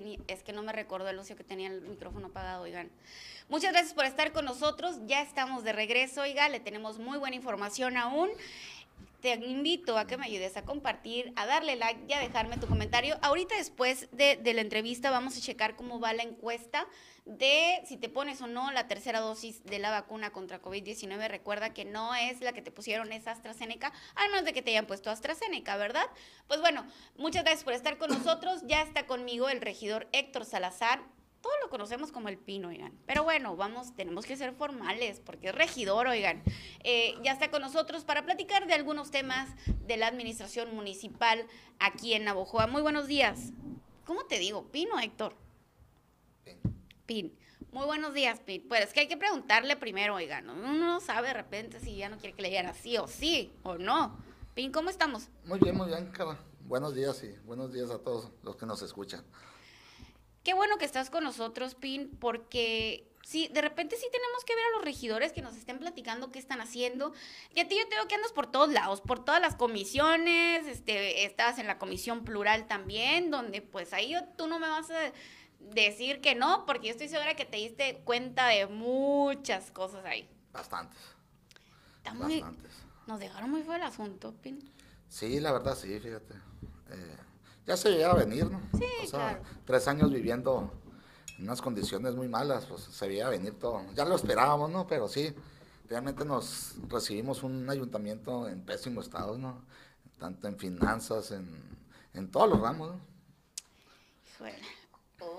tenía, es que no me recordó el ocio que tenía el micrófono apagado, oigan. Muchas gracias por estar con nosotros. Ya estamos de regreso, oiga, le tenemos muy buena información aún te invito a que me ayudes a compartir, a darle like y a dejarme tu comentario. Ahorita después de, la entrevista vamos a checar cómo va la encuesta de si te pones o no la tercera dosis de la vacuna contra COVID-19. Recuerda que no es la que te pusieron, es AstraZeneca, a menos de que te hayan puesto AstraZeneca, ¿verdad? Pues bueno, muchas gracias por estar con nosotros. Ya está conmigo el regidor Héctor Salazar todos lo conocemos como el pino, oigan. Pero bueno, vamos, tenemos que ser formales porque es regidor, oigan. Eh, ya está con nosotros para platicar de algunos temas de la administración municipal aquí en Navojoa. Muy buenos días. ¿Cómo te digo? ¿Pino, Héctor? Pin. Pin. Muy buenos días, Pin. Pues es que hay que preguntarle primero, oigan. Uno no sabe de repente si ya no quiere que le digan así o sí o no. Pin, ¿cómo estamos? Muy bien, muy bien, cara. Buenos días y buenos días a todos los que nos escuchan. Qué bueno que estás con nosotros, Pin, porque sí, de repente sí tenemos que ver a los regidores que nos estén platicando qué están haciendo. Y a ti yo tengo que andas por todos lados, por todas las comisiones, este, estabas en la comisión plural también, donde pues ahí tú no me vas a decir que no, porque yo estoy segura que te diste cuenta de muchas cosas ahí. Bastantes. Bastantes. Nos dejaron muy fuera el asunto, Pin. Sí, la verdad sí, fíjate. Eh, ya se veía venir, ¿no? Sí, o sea, tres años viviendo en unas condiciones muy malas, pues se veía venir todo. Ya lo esperábamos, ¿no? Pero sí, realmente nos recibimos un ayuntamiento en pésimo estado, ¿no? Tanto en finanzas, en, en todos los ramos, ¿no?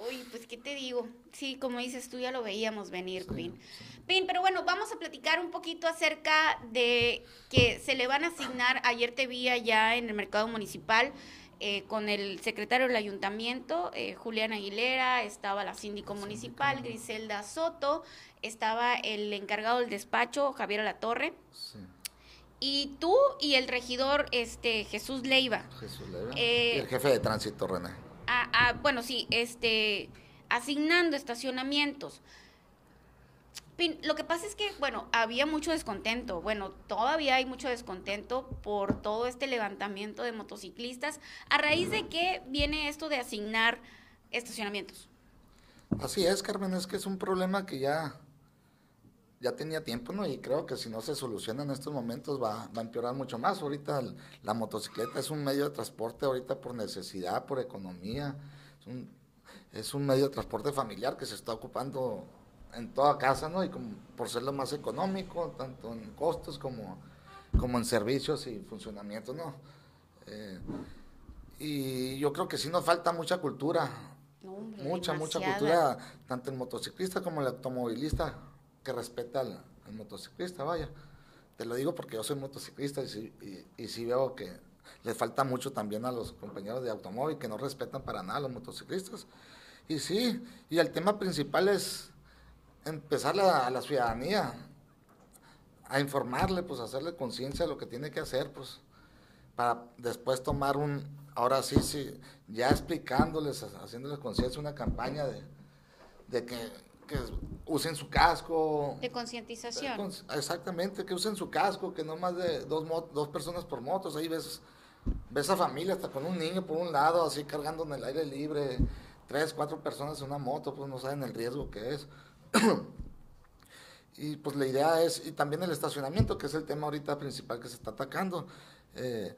Uy, pues qué te digo. Sí, como dices tú, ya lo veíamos venir, Pin. Pin, pero bueno, vamos a platicar un poquito acerca de que se le van a asignar, ayer te vi allá en el mercado municipal, eh, con el secretario del ayuntamiento, eh, Julián Aguilera, estaba la síndico municipal, Griselda Soto, estaba el encargado del despacho, Javier Alatorre. Sí. Y tú y el regidor este Jesús Leiva. Jesús Leiva. Eh, y el jefe de tránsito, René. Ah, ah, bueno, sí, este, asignando estacionamientos lo que pasa es que, bueno, había mucho descontento. Bueno, todavía hay mucho descontento por todo este levantamiento de motociclistas. ¿A raíz de qué viene esto de asignar estacionamientos? Así es, Carmen, es que es un problema que ya, ya tenía tiempo, ¿no? Y creo que si no se soluciona en estos momentos va, va a empeorar mucho más. Ahorita la motocicleta es un medio de transporte, ahorita por necesidad, por economía. Es un medio de transporte familiar que se está ocupando en toda casa, ¿no? Y como, por ser lo más económico, tanto en costos como, como en servicios y funcionamiento, ¿no? Eh, y yo creo que sí nos falta mucha cultura, mucha, mucha cultura, tanto el motociclista como el automovilista, que respeta al, motociclista, vaya. Te lo digo porque yo soy motociclista y sí, y, y sí veo que les falta mucho también a los compañeros de automóvil que no respetan para nada a los motociclistas. Y sí, y el tema principal es empezar a la ciudadanía a informarle, pues hacerle conciencia de lo que tiene que hacer, pues para después tomar un, ahora sí, sí, ya explicándoles, haciéndoles conciencia una campaña de, de que, que, usen su casco. De concientización. Exactamente, que usen su casco, que no más de dos, dos personas por motos, ahí ves, ves a familia hasta con un niño por un lado, así cargando en el aire libre, tres, cuatro personas en una moto, pues no saben el riesgo que es. Y pues la idea es, y también el estacionamiento, que es el tema ahorita principal que se está atacando. Eh,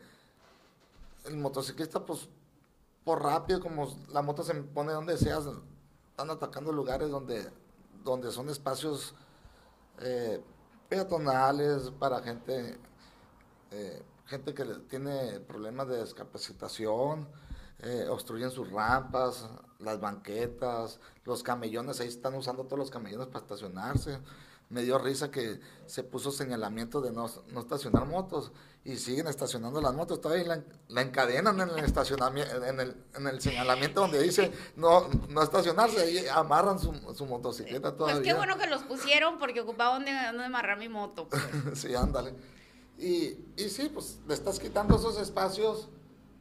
el motociclista, pues, por rápido, como la moto se pone donde sea, están atacando lugares donde, donde son espacios eh, peatonales para gente, eh, gente que tiene problemas de discapacitación, obstruyen sus rampas, las banquetas, los camellones, ahí están usando todos los camellones para estacionarse. Me dio risa que se puso señalamiento de no, estacionar motos y siguen estacionando las motos. Todavía la, encadenan en el estacionamiento, en el, en el señalamiento donde dice no, no estacionarse, ahí amarran su, su motocicleta todavía. Pues qué bueno que los pusieron porque ocupaba donde, donde amarrar mi moto. Pues. sí, ándale. Y, y sí, pues le estás quitando esos espacios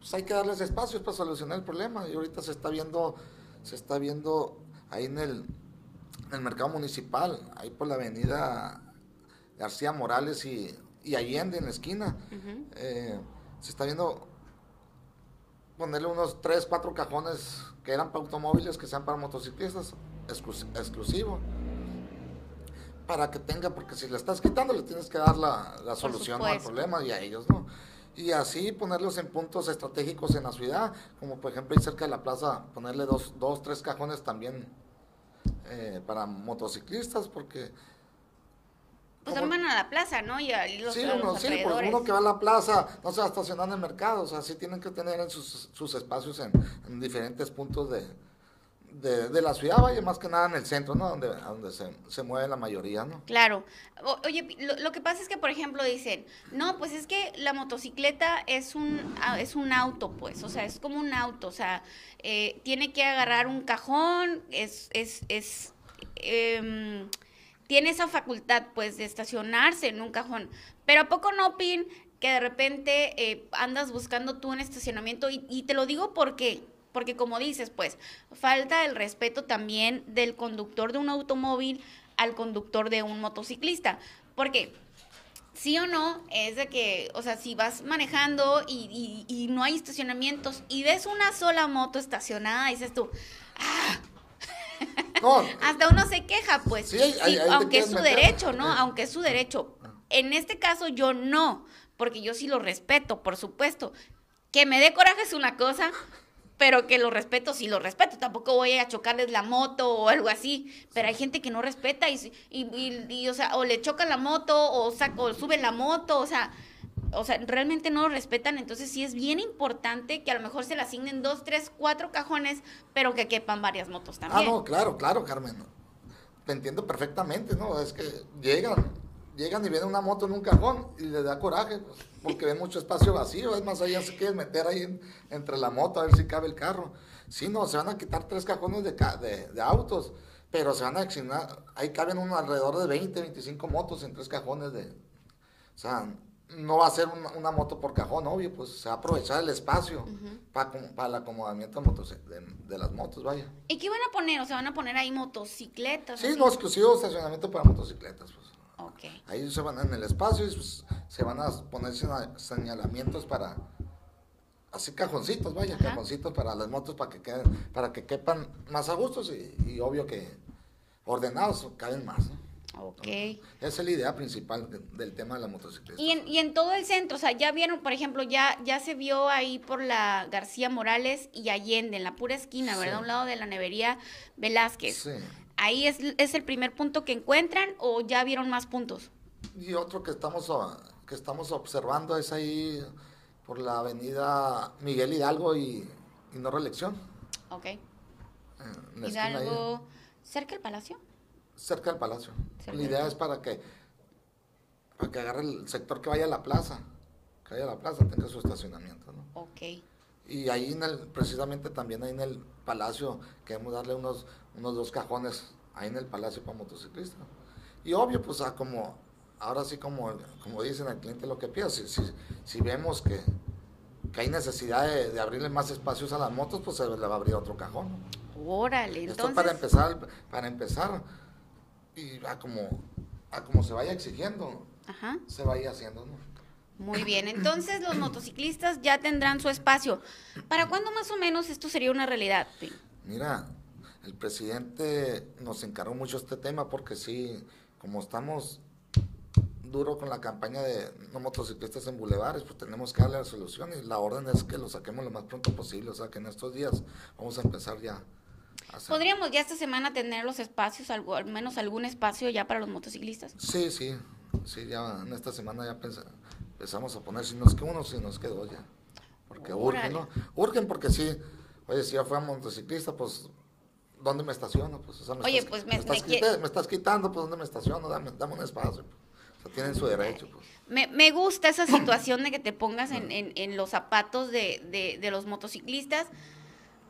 pues hay que darles espacios para solucionar el problema. Y ahorita se está viendo, se está viendo ahí en el, mercado municipal, ahí por la avenida García Morales y, Allende en la esquina. Eh, se está viendo ponerle unos 3, 4 cajones que eran para automóviles, que sean para motociclistas, exclusivo. Para que tenga, porque si le estás quitando, le tienes que dar la, la solución al problema y a ellos, ¿no? Y así ponerlos en puntos estratégicos en la ciudad, como por ejemplo ahí cerca de la plaza, ponerle dos, dos tres cajones también eh, para motociclistas, porque pues van a la plaza, ¿no? Y, los, sí, uno, sí, pues uno que va a la plaza no se va a estacionar en el mercado, o sea, sí tienen que tener en sus, sus espacios en, diferentes puntos de, de, la ciudad, vaya, más que nada en el centro, ¿no? Donde, donde se, se mueve la mayoría, ¿no? Claro. oye, lo, que pasa es que, por ejemplo, dicen, no, pues es que la motocicleta es un, es un auto, pues, o sea, es como un auto, o sea, eh, tiene que agarrar un cajón, es, es, es, eh, tiene esa facultad, pues, de estacionarse en un cajón. Pero ¿a poco no, Pin, que de repente eh, andas buscando tú un estacionamiento? Y, y te lo digo porque, porque como dices, pues, falta el respeto también del conductor de un automóvil al conductor de un motociclista. Porque sí o no, es de que, o sea, si vas manejando y, y, y, no hay estacionamientos y ves una sola moto estacionada, dices tú, ah, hasta uno se queja, pues, aunque es su derecho, ¿no? Aunque es su derecho. En este caso yo no, porque yo sí lo respeto, por supuesto. Que me dé coraje es una cosa, pero que lo respeto, sí lo respeto. Tampoco voy a chocarles la moto o algo así. Pero hay gente que no respeta y, y, o sea, o le chocan la moto o, saco, o suben la moto, o sea, o sea, realmente no lo respetan, entonces sí es bien importante que a lo mejor se le asignen dos, tres, cuatro cajones, pero que quepan varias motos ah, también. Ah, no, claro, claro, Carmen. Te entiendo perfectamente, ¿no? Es que llegan, llegan y ven una moto en un cajón y les da coraje, pues, porque ven mucho espacio vacío, es más, allá se quieren meter ahí entre la moto a ver si cabe el carro. Sí, no, se van a quitar tres cajones de, de, de autos, pero se van a asignar, ahí caben un, alrededor de 20, 25 motos en tres cajones de... O sea, no va a ser una, moto por cajón, obvio, pues se va a aprovechar el espacio para, el acomodamiento de, de, las motos, vaya. ¿Y qué van a poner? O sea, van a poner ahí motocicletas. Sí, no, exclusivo estacionamiento para motocicletas, pues. Okay. Ahí se van en el espacio y pues, se van a poner señalamientos para, así cajoncitos, vaya, cajoncitos para las motos para que queden, para que quepan más a gustos y, y obvio que ordenados caben más, ¿no? Ok. Esa es la idea principal del tema de la motocicleta. Y en, y en todo el centro, o sea, ya vieron, por ejemplo, ya, ya se vio ahí por la García Morales y Allende, en la pura esquina, ¿verdad? A un lado de la nevería Velázquez. Sí. ¿Ahí es, es, el primer punto que encuentran o ya vieron más puntos? Y otro que estamos, que estamos observando es ahí por la avenida Miguel Hidalgo y, y no reelección. Ok. Hidalgo, cerca del Palacio cerca del palacio. la idea es para que, para que agarre el sector que vaya a la plaza, que vaya a la plaza, tenga su estacionamiento, ¿no? Ok. Y ahí en el, precisamente también ahí en el palacio queremos darle unos, unos dos cajones ahí en el palacio para motociclistas. Y obvio, pues a como, ahora sí como, como dicen al cliente lo que pida, si, si, vemos que, que, hay necesidad de, abrirle más espacios a las motos, pues se le va a abrir otro cajón. Órale, entonces... Esto para empezar, para empezar, y a como, a como se vaya exigiendo, se vaya haciendo, Muy bien, entonces los motociclistas ya tendrán su espacio. ¿Para cuándo más o menos esto sería una realidad? Mira, el presidente nos encargó mucho este tema porque sí, como estamos duro con la campaña de no motociclistas en bulevares, pues tenemos que darle la solución y la orden es que lo saquemos lo más pronto posible, o sea que en estos días vamos a empezar ya ¿Podríamos ya esta semana tener los espacios, algo, al menos algún espacio ya para los motociclistas? Sí, sí, sí, ya en esta semana ya empezamos a poner, si nos queda uno, si nos queda dos ya. Porque urgen, ¿no? Urgen porque sí, oye, si ya fue a motociclista, pues, ¿dónde me estaciono? Pues, o oye, pues me, estás, me, estás, quitando, pues, ¿dónde me estaciono? Dame, dame un espacio. Pues. O sea, tienen su derecho, pues. Me, me gusta esa situación de que te pongas en, en, en los zapatos de, de, de los motociclistas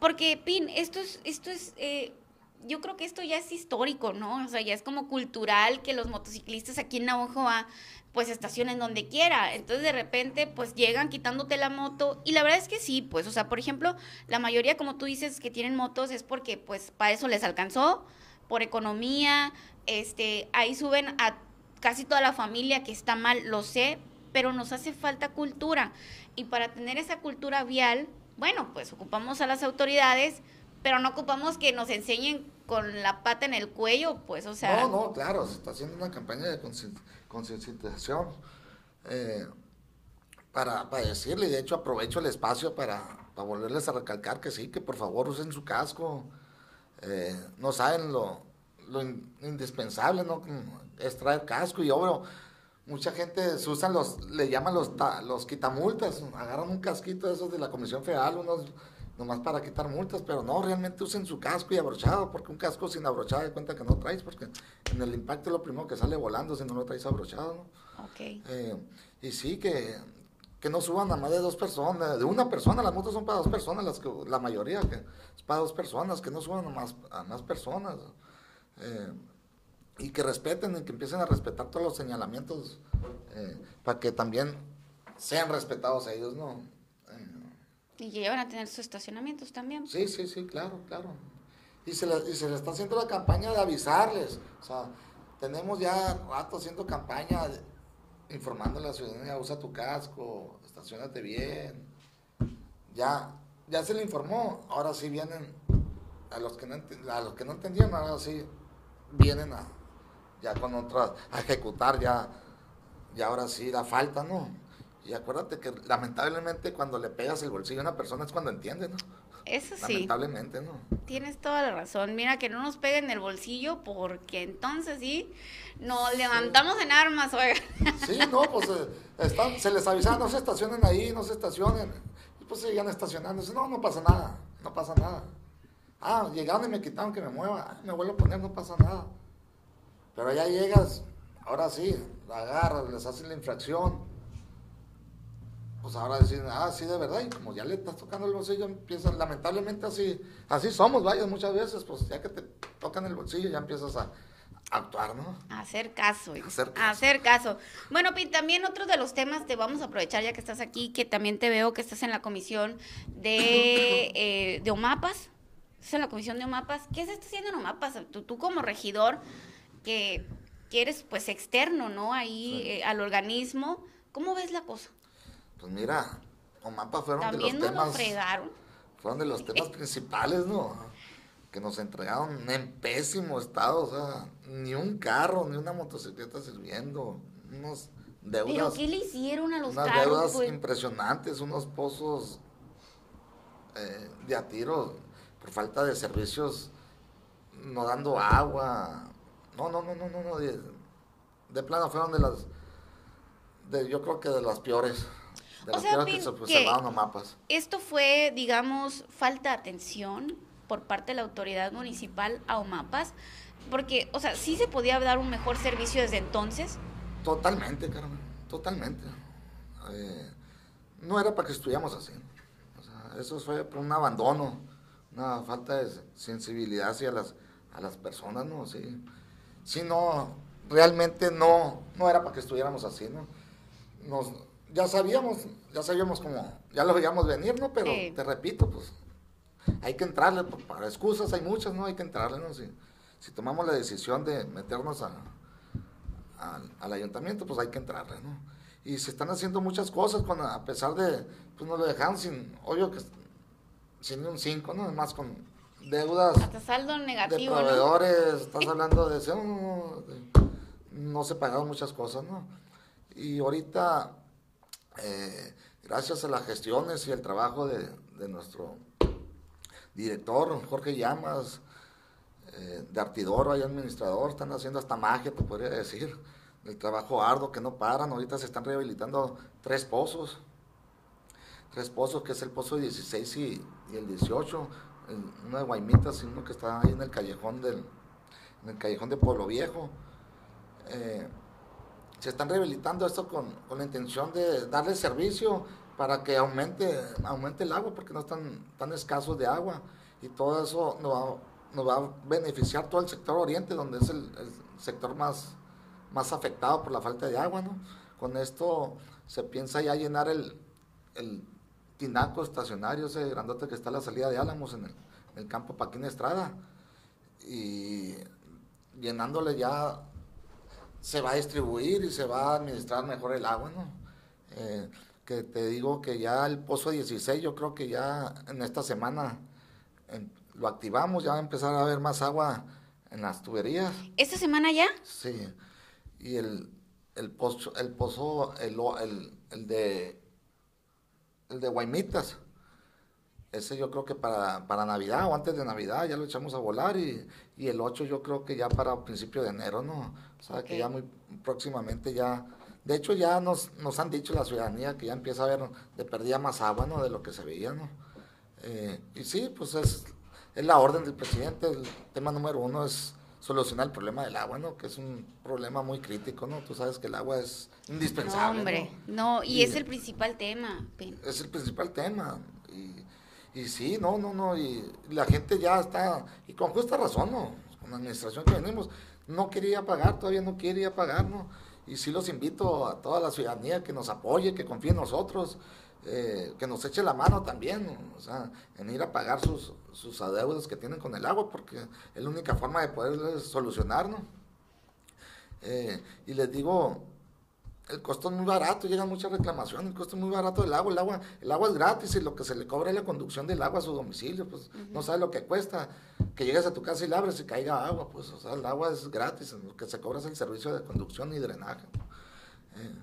porque, Pin, esto es, esto es, eh, yo creo que esto ya es histórico, ¿no? O sea, ya es como cultural que los motociclistas aquí en Navajoa pues estacionen donde quiera. Entonces de repente pues llegan quitándote la moto y la verdad es que sí, pues, o sea, por ejemplo, la mayoría como tú dices que tienen motos es porque pues para eso les alcanzó, por economía, este, ahí suben a casi toda la familia que está mal, lo sé, pero nos hace falta cultura. Y para tener esa cultura vial, bueno, pues ocupamos a las autoridades, pero no ocupamos que nos enseñen con la pata en el cuello, pues, o sea... No, no, claro, se está haciendo una campaña de concienciación eh, para, para decirle, de hecho aprovecho el espacio para, para volverles a recalcar que sí, que por favor usen su casco, eh, no saben lo, lo indispensable, ¿no? Es traer casco y obvio, mucha gente se usan los, le llaman los, los quitamultas, agarran un casquito de esos de la Comisión Federal, unos nomás para quitar multas, pero no, realmente usen su casco y abrochado, porque un casco sin abrochado de cuenta que no traes, porque en el impacto es lo primero que sale volando si no lo traes abrochado, ¿no? Eh, y sí, que, que no suban a más de dos personas, de una persona, las motos son para dos personas, las que, la mayoría que es para dos personas, que no suban a más, a más personas. Eh, y que respeten y que empiecen a respetar todos los señalamientos eh, para que también sean respetados ellos, ¿no? Y que a tener sus estacionamientos también. Sí, sí, sí, claro, claro. Y se, le, y se le está haciendo la campaña de avisarles. O sea, tenemos ya rato haciendo campaña informando a la ciudadanía, usa tu casco, estacionate bien. Ya, ya se le informó, ahora sí vienen, a los que no, a los que no entendían, ahora sí vienen a, ya con otras, a ejecutar ya, ya ahora sí la falta, ¿no? Y acuérdate que lamentablemente cuando le pegas el bolsillo a una persona es cuando entiende, ¿no? Eso sí. Lamentablemente, ¿no? Tienes toda la razón. Mira, que no nos peguen el bolsillo porque entonces sí, nos levantamos en armas, oiga. Sí, no, pues eh, están, se les avisaba, no se estacionen ahí, no se estacionen. Y pues seguían estacionándose. No, no pasa nada, no pasa nada. Ah, llegaron y me quitaron que me mueva. Ah, me vuelvo a poner, no pasa nada. Pero ya llegas, ahora sí, la agarras, les haces la infracción pues ahora decir, ah, sí, de verdad, y como ya le estás tocando el bolsillo, empiezan, lamentablemente así, así somos, vaya, muchas veces, pues ya que te tocan el bolsillo, ya empiezas a, actuar, ¿no? A hacer caso. Hacer caso. hacer caso. Bueno, Pin, también otro de los temas, te vamos a aprovechar ya que estás aquí, que también te veo que estás en la comisión de, eh, de OMAPAS, estás en la comisión de OMAPAS, ¿qué se está haciendo en OMAPAS? Tú, tú como regidor, que, que, eres pues externo, ¿no? Ahí eh, al organismo, ¿cómo ves la cosa? Pues mira, Omapa fueron de los temas. Fueron de los temas principales, ¿no? Que nos entregaron en pésimo estado, o sea, ni un carro, ni una motocicleta sirviendo, unos deudas. ¿Pero qué le hicieron a los unas deudas pues? impresionantes, unos pozos eh, de a tiro por falta de servicios, no dando agua. No, no, no, no, no, no. De, de plano fueron de las, de, yo creo que de las peores o sea, esto fue, digamos, falta de atención por parte de la autoridad municipal a OMAPAS, porque, o sea, sí se podía dar un mejor servicio desde entonces. Totalmente, Carmen, totalmente. Eh, no era para que estuviéramos así. O sea, eso fue por un abandono, una falta de sensibilidad hacia las, a las personas, ¿no? Sí. Si no, realmente no, no era para que estuviéramos así, ¿no? Nos, ya sabíamos, ya sabíamos cómo, ya lo veíamos venir, ¿no? Pero te repito, pues hay que entrarle, pues, para excusas hay muchas, ¿no? Hay que entrarle, ¿no? Si, si tomamos la decisión de meternos a, al ayuntamiento, pues hay que entrarle, ¿no? Y se están haciendo muchas cosas, con, a pesar de, pues nos lo dejaron sin, obvio que sin un 5, ¿no? Además con deudas. Hasta saldo negativo. De proveedores, estás hablando de, eso, no se pagaron muchas cosas, ¿no? Y ahorita eh, gracias a las gestiones y el trabajo de, nuestro director, Jorge Llamas, eh, de Artidoro, y administrador, están haciendo hasta magia, te podría decir, el trabajo arduo que no paran, ahorita se están rehabilitando tres pozos, tres pozos, que es el pozo 16 y, el 18, uno de Guaymitas y uno que está ahí en el callejón del, en el callejón de Pueblo Viejo. Eh, se están rehabilitando esto con, la intención de darle servicio para que aumente, aumente el agua, porque no están tan escasos de agua. Y todo eso nos va, nos va a beneficiar todo el sector oriente, donde es el, sector más, más afectado por la falta de agua. ¿no? Con esto se piensa ya llenar el, el tinaco estacionario, ese grandote que está a la salida de Álamos en el, en el campo Paquín Estrada. Y llenándole ya se va a distribuir y se va a administrar mejor el agua, ¿no? Eh, que te digo que ya el pozo 16, yo creo que ya en esta semana lo activamos, ya va a empezar a haber más agua en las tuberías. ¿Esta semana ya? Sí. Y el, el pozo, el pozo, el, el, de el de Guaymitas. Ese yo creo que para, para Navidad o antes de Navidad ya lo echamos a volar y, y el 8 yo creo que ya para principio de enero, ¿no? O sea, que ya muy próximamente ya de hecho, ya nos, nos han dicho la ciudadanía que ya empieza a ver de perdida más agua, ¿no? De lo que se veía, ¿no? Eh, y sí, pues es, es la orden del presidente. El tema número uno es solucionar el problema del agua, ¿no? Que es un problema muy crítico, ¿no? Tú sabes que el agua es indispensable. No, hombre, no, y, es el principal tema. Es el principal tema. Y, y sí, no, no, no, y la gente ya está, y con justa razón, ¿no? Con la administración que venimos, no quería pagar, todavía no quiere pagar, ¿no? y sí los invito a toda la ciudadanía que nos apoye, que confíe en nosotros, eh, que nos eche la mano también, o sea, en ir a pagar sus, sus adeudos que tienen con el agua, porque es la única forma de poder solucionar, ¿no? Eh, y les digo, el costo es muy barato, llegan muchas reclamaciones, el costo es muy barato del agua, el agua, el agua es gratis y lo que se le cobra es la conducción del agua a su domicilio, pues no sabe lo que cuesta, que llegues a tu casa y la abres y caiga agua, pues o sea, el agua es gratis, lo que se cobra es el servicio de conducción y drenaje. Eh,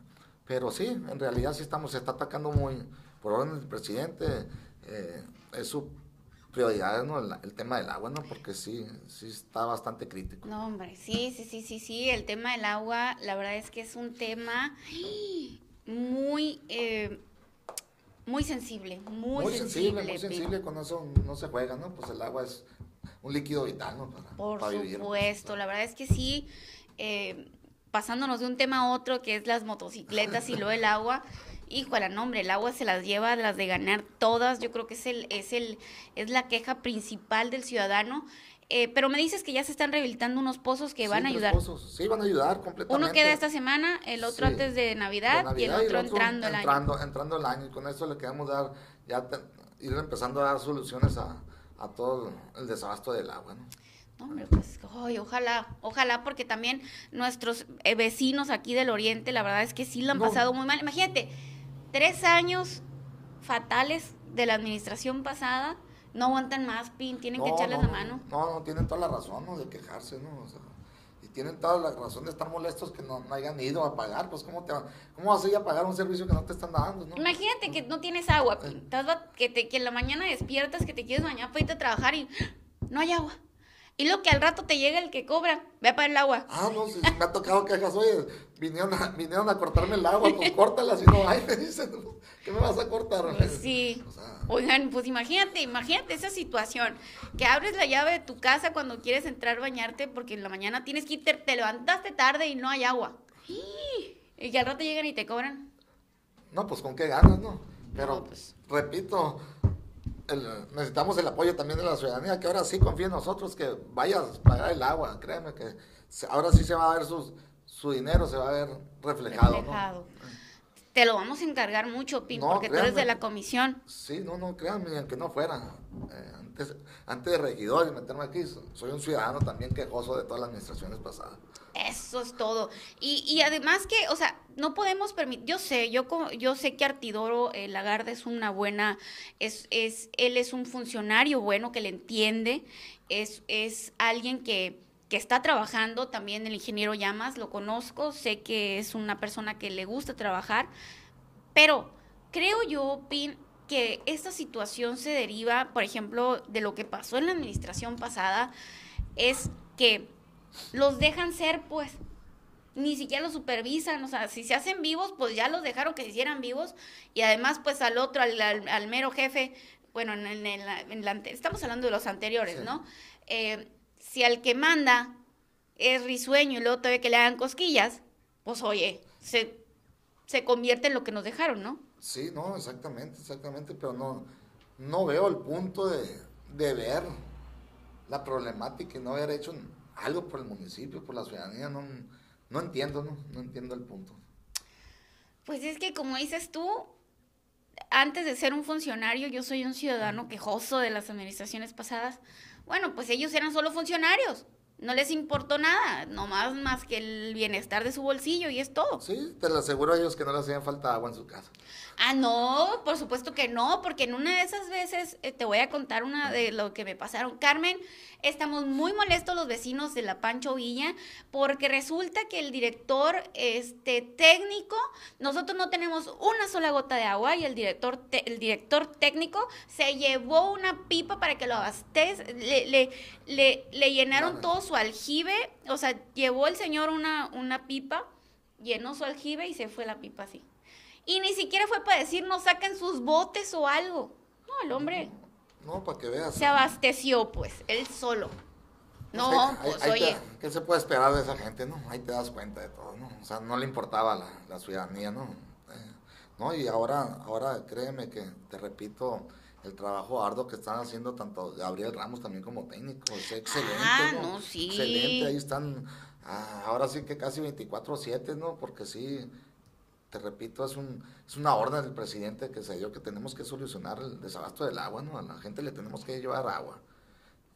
pero sí, en realidad sí estamos, se está atacando muy, por orden del presidente, eh, es su prioridades, ¿no? El, tema del agua, ¿no? Porque sí, sí está bastante crítico. No, hombre, sí, sí, sí, sí, sí, el tema del agua, la verdad es que es un tema muy, eh, muy sensible, muy, muy sensible. Muy sensible, con eso no se juega, ¿no? Pues el agua es un líquido vital, ¿no? Por supuesto, la verdad es que sí, eh, pasándonos de un tema a otro, que es las motocicletas y lo del agua, híjole, no, hombre, el agua se las lleva las de ganar todas. Yo creo que es el, es el, es la queja principal del ciudadano. Eh, pero me dices que ya se están rehabilitando unos pozos que van a ayudar. Pozos. Sí, van a ayudar completamente. Uno queda esta semana, el otro antes de Navidad, y el otro, entrando el año. Entrando el año. Y con eso le queremos dar, ya ir empezando a dar soluciones a, a todo el desabasto del agua, ¿no? No, hombre, pues, ojalá, ojalá, porque también nuestros eh, vecinos aquí del oriente, la verdad es que sí lo han pasado muy mal. Imagínate, tres años fatales de la administración pasada, no aguantan más, Pin, tienen que echarles la mano. No, no, tienen toda la razón ¿no? de quejarse, ¿no? O sea, y tienen toda la razón de estar molestos que no, hayan ido a pagar, pues ¿cómo, te, cómo vas a ir a pagar un servicio que no te están dando, ¿no? Imagínate que no tienes agua, Pin, que, te, que en la mañana despiertas, que te quieres bañar para irte a trabajar y no hay agua. Y lo que al rato te llega el que cobra, ve a pagar el agua. Ah, no, si me ha tocado quejas, oye, vinieron a, vinieron a cortarme el agua, pues córtala, si no hay, me dicen, ¿qué me vas a cortar? Pues sí, oigan, pues imagínate, imagínate esa situación, que abres la llave de tu casa cuando quieres entrar a bañarte, porque en la mañana tienes que irte, te levantaste tarde y no hay agua. Y que al rato llegan y te cobran. No, pues con qué ganas, ¿no? Pero, pues. repito, necesitamos el apoyo también de la ciudadanía, que ahora sí confíe en nosotros, que vaya a pagar el agua, créeme que ahora sí se va a ver su dinero, se va a ver reflejado. Te lo vamos a encargar mucho, Pin, porque tú eres de la comisión. Sí, no, no, créanme, aunque no fuera. Eh, antes, antes de regidor y meterme aquí, soy un ciudadano también quejoso de todas las administraciones pasadas. Eso es todo. Y, y además que, o sea, no podemos permitir, yo sé, yo, yo sé que Artidoro eh, Lagarde es una buena, es, es, él es un funcionario bueno que le entiende, es, es alguien que, que está trabajando, también el ingeniero Llamas, lo conozco, sé que es una persona que le gusta trabajar, pero creo yo, Pin, que esta situación se deriva, por ejemplo, de lo que pasó en la administración pasada, es que los dejan ser, pues, ni siquiera los supervisan, o sea, si se hacen vivos, pues ya los dejaron que se hicieran vivos, y además, pues al otro, al, mero jefe, bueno, en, en, estamos hablando de los anteriores, ¿no? Eh, si al que manda es risueño y luego todavía que le hagan cosquillas, pues oye, se, se convierte en lo que nos dejaron, ¿no? Sí, no, exactamente, exactamente, pero no, no veo el punto de, de ver la problemática y no haber hecho algo por el municipio, por la ciudadanía, no, no entiendo, no, no entiendo el punto. Pues es que como dices tú, antes de ser un funcionario, yo soy un ciudadano quejoso de las administraciones pasadas. Bueno, pues ellos eran solo funcionarios. No les importó nada, nomás más que el bienestar de su bolsillo y es todo. Sí, te lo aseguro a ellos que no les hacían falta agua en su casa. Ah, no, por supuesto que no, porque en una de esas veces eh, te voy a contar una de lo que me pasaron. Carmen, estamos muy molestos los vecinos de la Pancho Villa porque resulta que el director este técnico, nosotros no tenemos una sola gota de agua y el director el director técnico se llevó una pipa para que lo abastez, le, le, le, le llenaron todo su aljibe, o sea, llevó el señor una, una pipa, llenó su aljibe y se fue la pipa así. Y ni siquiera fue para decir, no saquen sus botes o algo. No, el hombre. No, para que veas. Se abasteció, pues, él solo. No, pues, oye. ¿Qué se puede esperar de esa gente, no? Ahí te das cuenta de todo, ¿no? O sea, no le importaba la, la ciudadanía, ¿no? Eh, no, y ahora, ahora créeme que, te repito, el trabajo arduo que están haciendo tanto Gabriel Ramos también como técnico, es excelente, ah, ¿no? sí. Excelente, ahí están, ah, ahora sí que casi 24-7, ¿no? Porque sí, te repito, es, un, es una orden del presidente que se dio que tenemos que solucionar el desabasto del agua, ¿no? A la gente le tenemos que llevar agua.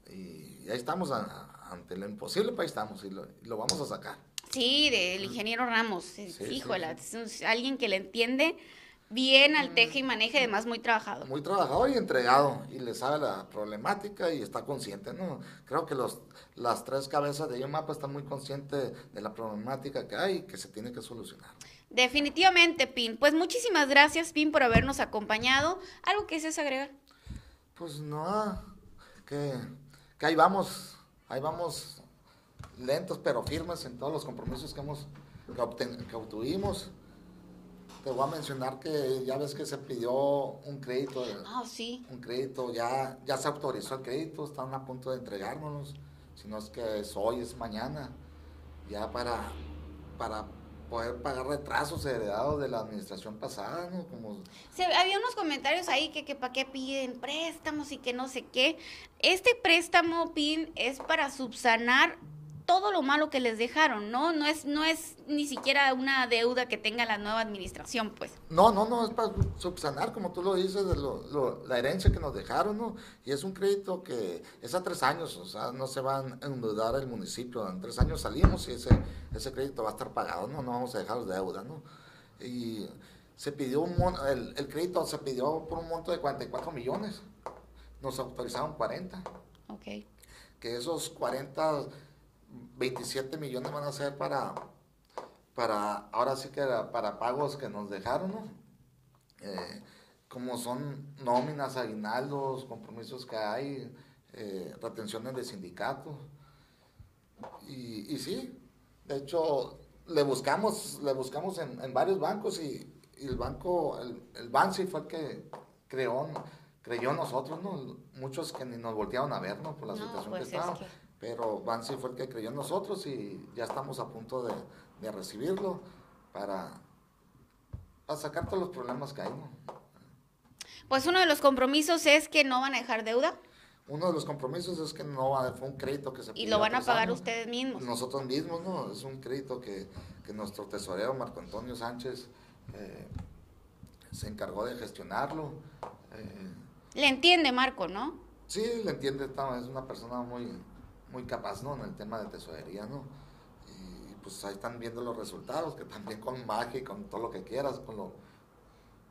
Y ahí estamos ante lo imposible, pues ahí estamos y lo, lo, vamos a sacar. Sí, del ingeniero Ramos, sí, híjola, es alguien que le entiende bien al teje y maneje, además muy trabajado. Muy trabajado y entregado, y le sabe la problemática y está consciente, ¿no? Creo que los, las tres cabezas de mapa están muy conscientes de la problemática que hay y que se tiene que solucionar. Definitivamente, Pin. Pues muchísimas gracias, Pin, por habernos acompañado. ¿Algo que desees agregar? Pues no, que, que ahí vamos, ahí vamos lentos pero firmes en todos los compromisos que hemos que, obtuvimos. Te voy a mencionar que ya ves que se pidió un crédito. Ah, sí. Un crédito, ya, ya se autorizó el crédito, están a punto de entregárnoslos. Si no es que es hoy, es mañana. Ya para, para poder pagar retrasos heredados de la administración pasada, ¿no? Como... había unos comentarios ahí que, que para qué piden préstamos y que no sé qué. Este préstamo, PIN, es para subsanar todo lo malo que les dejaron, ¿no? No es, no es ni siquiera una deuda que tenga la nueva administración, pues. No, no, no, es para subsanar, como tú lo dices, de lo, la herencia que nos dejaron, ¿no? Y es un crédito que es a tres años, o sea, no se van a endeudar el municipio, en tres años salimos y ese, ese crédito va a estar pagado, ¿no? No vamos a dejar de deuda, ¿no? Y se pidió un el, el crédito se pidió por un monto de 44 millones, nos autorizaron 40. Ok. Que esos 40 27 millones van a ser para, para ahora sí que para pagos que nos dejaron, ¿no? Eh, como son nóminas, aguinaldos, compromisos que hay, eh, retenciones de sindicatos. Y, y, sí, de hecho, le buscamos, le buscamos en, varios bancos y, el banco, el, el Bansi fue el que creó, creyó nosotros, ¿no? Muchos que ni nos voltearon a ver, ¿no? Por la situación que pues estaba. Pero Bansi fue el que creyó en nosotros y ya estamos a punto de, de recibirlo para, para, sacar todos los problemas que hay. ¿no? Pues uno de los compromisos es que no van a dejar deuda. Uno de los compromisos es que no fue un crédito que se Y lo van a pagar ustedes mismos. Nosotros mismos, ¿no? Es un crédito que, que nuestro tesorero Marco Antonio Sánchez eh, se encargó de gestionarlo. Eh, le entiende Marco, ¿no? Sí, le entiende, es una persona muy, muy capaz, ¿no? En el tema de tesorería, ¿no? Y pues ahí están viendo los resultados, que también con magia y con todo lo que quieras, con lo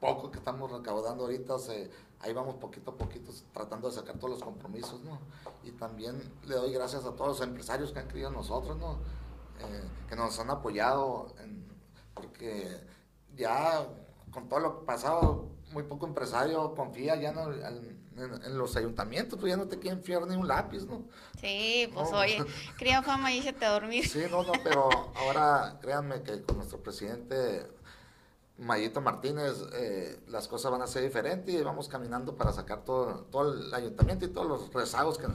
poco que estamos recaudando ahorita, se, ahí vamos poquito a poquito tratando de sacar todos los compromisos, ¿no? Y también le doy gracias a todos los empresarios que han creído en nosotros, ¿no? Eh, que nos han apoyado, porque ya con todo lo pasado, muy poco empresario confía ya no, en, los ayuntamientos, pues ya no te quieren fiar ni un lápiz, ¿no? Sí, pues oye, cría fama y te a dormir. Sí, no, no, pero ahora créanme que con nuestro presidente Mayito Martínez eh, las cosas van a ser diferentes y vamos caminando para sacar todo, todo el ayuntamiento y todos los rezagos que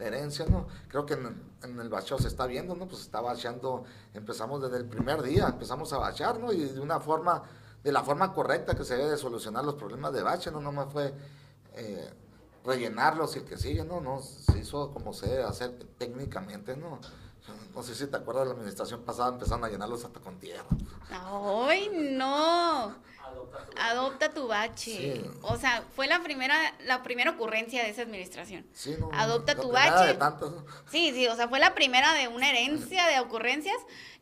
la herencia, ¿no? Creo que en, en el bacheo se está viendo, ¿no? Pues está bacheando, empezamos desde el primer día, empezamos a bachear, ¿no? Y de una forma, de la forma correcta que se debe de solucionar los problemas de bache, ¿no? No me fue eh, rellenarlos y el que sigue, ¿no? No, se hizo como se debe hacer técnicamente, ¿no? No sé si te acuerdas de la administración pasada, empezaron a llenarlos hasta con tierra. ¡Ay, no! Adopta tu bache. Sí. O sea, fue la primera, la primera ocurrencia de esa administración. Sí, no, Adopta tu bache. de. Sí, sí, o sea, fue la primera de una herencia de ocurrencias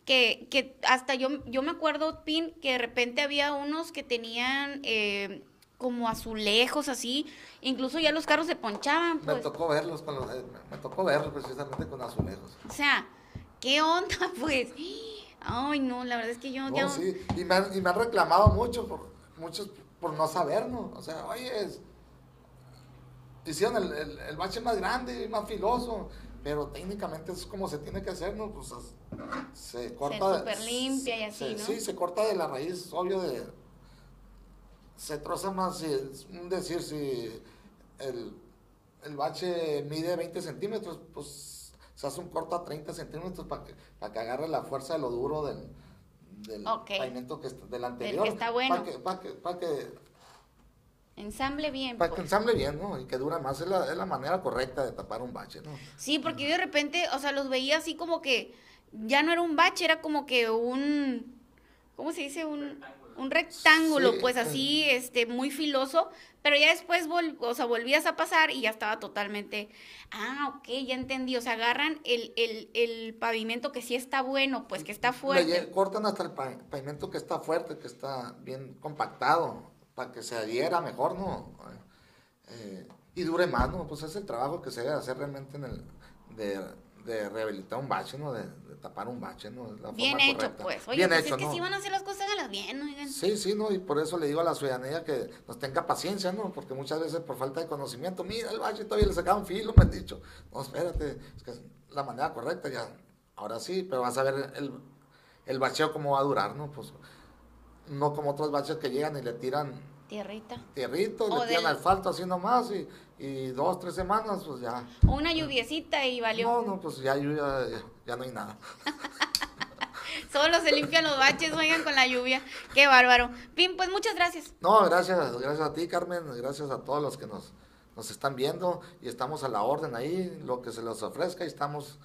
que, que hasta yo, yo me acuerdo, Pin, que de repente había unos que tenían eh, como azulejos así, incluso ya los carros se ponchaban, Me pues. tocó verlos con los, eh, me tocó verlos precisamente con azulejos. O sea, ¿qué onda, pues? Ay, no, la verdad es que yo ya... No, sí, y me, han, y me han reclamado mucho, por, muchos por no saber, ¿no? O sea, oye, es- hicieron el, el, el bache más grande y más filoso, pero técnicamente es como se tiene que hacer, ¿no? Pues se corta... de- súper limpia y así, se- ¿no? Sí, se corta de la raíz, obvio, de... Se troza más, si, un decir, si el, el bache mide 20 centímetros, pues se hace un corte a 30 centímetros para que, para que agarre la fuerza de lo duro del, del pavimento que está, del anterior. está bueno. Para que, para que, para que, Ensamble bien, para que pues. ensamble bien, ¿no? Y que dura más. Es la, es la manera correcta de tapar un bache, ¿no? Sí, porque yo de repente, o sea, los veía así como que ya no era un bache, era como que un, ¿cómo se dice? Un, un rectángulo, Sí, pues sí. así, este, muy filoso, pero ya después, vol- o sea, volvías a pasar y ya estaba totalmente, ah, ok, ya entendí, o sea, agarran el, el, el pavimento que sí está bueno, pues que está Le fuerte. cortan hasta el pa- pavimento que está fuerte, que está bien compactado, para que se adhiera mejor, ¿no? Eh, y dure más, ¿no? Pues es el trabajo que se debe hacer realmente en el, de, de rehabilitar un bache, ¿no? De, de tapar un bache, ¿no? La Bien forma hecho, correcta. pues. Oye, Bien pues hecho, es que ¿no? si van a hacer las cosas, háganlas bien, oigan. Sí, sí, ¿no? Y por eso le digo a la ciudadanía que nos tenga paciencia, ¿no? Porque muchas veces por falta de conocimiento, mira el bache todavía le sacaban filo, me han dicho. No, espérate, es que es la manera correcta ya. Ahora sí, pero vas a ver el, el bacheo cómo va a durar, ¿no? Pues no como otros baches que llegan y le tiran Tierrita. tierrito, O le tiran del- asfalto así nomás y, y dos, tres semanas, pues ya. O una lluviecita y valió. No, no, pues ya, ya, ya no hay nada. Solo se limpian los baches, oigan, con la lluvia. Qué bárbaro. Pim, pues muchas gracias. No, gracias, gracias a ti, Carmen, gracias a todos los que nos, nos están viendo y estamos a la orden ahí, lo que se les ofrezca y estamos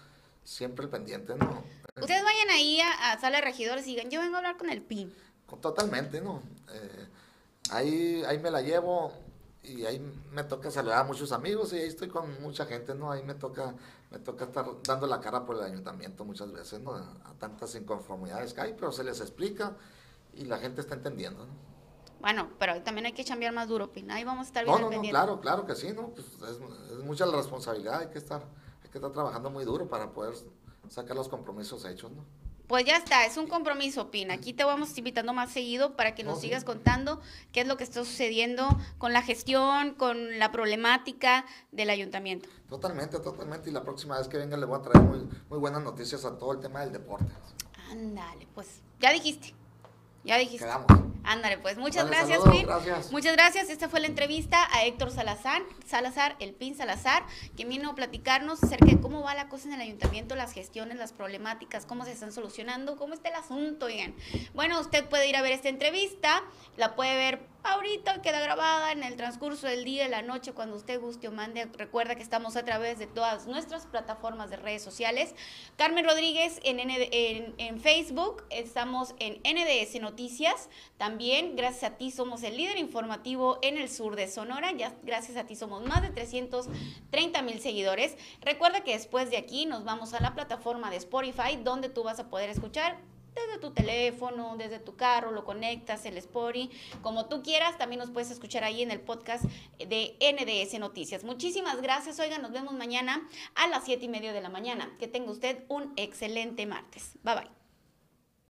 siempre pendientes, ¿no? Ustedes vayan ahí a, a Sala de Regidores y digan, yo vengo a hablar con el PIN. Totalmente, ¿no? Eh, ahí, ahí me la llevo y ahí me toca saludar a muchos amigos y ahí estoy con mucha gente, ¿no? Ahí me toca, me toca estar dando la cara por el ayuntamiento muchas veces, ¿no? A tantas inconformidades que hay, pero se les explica y la gente está entendiendo, ¿no? Bueno, pero también hay que chambear más duro, Pin. Ahí vamos a estar bien No, no, no, claro, claro que sí, ¿no? Pues es, es mucha la responsabilidad, hay que estar, hay que estar trabajando muy duro para poder sacar los compromisos hechos, ¿no? Pues ya está, es un compromiso, Pin. Aquí te vamos invitando más seguido para que nos sigas contando qué es lo que está sucediendo con la gestión, con la problemática del ayuntamiento. Totalmente, totalmente. Y la próxima vez que venga le voy a traer muy, muy buenas noticias a todo el tema del deporte. Ándale, pues ya dijiste. Ya dijiste. Quedamos. Ándale, pues muchas gracias, saludos, Pin. gracias. Muchas gracias. Esta fue la entrevista a Héctor Salazar, Salazar, el PIN Salazar, que vino a platicarnos acerca de cómo va la cosa en el ayuntamiento, las gestiones, las problemáticas, cómo se están solucionando, cómo está el asunto, oigan. Bueno, usted puede ir a ver esta entrevista, la puede ver ahorita, queda grabada en el transcurso del día, de la noche, cuando usted guste o mande. Recuerda que estamos a través de todas nuestras plataformas de redes sociales. Carmen Rodríguez en, en Facebook, estamos en NDS Noticias. También, gracias a ti, somos el líder informativo en el sur de Sonora. Ya, gracias a ti, somos más de 330 mil seguidores. Recuerda que después de aquí nos vamos a la plataforma de Spotify, donde tú vas a poder escuchar desde tu teléfono, desde tu carro, lo conectas, el Spotify, como tú quieras. También nos puedes escuchar ahí en el podcast de NDS Noticias. Muchísimas gracias. Oigan, nos vemos mañana a las siete y media de la mañana. Que tenga usted un excelente martes. Bye bye.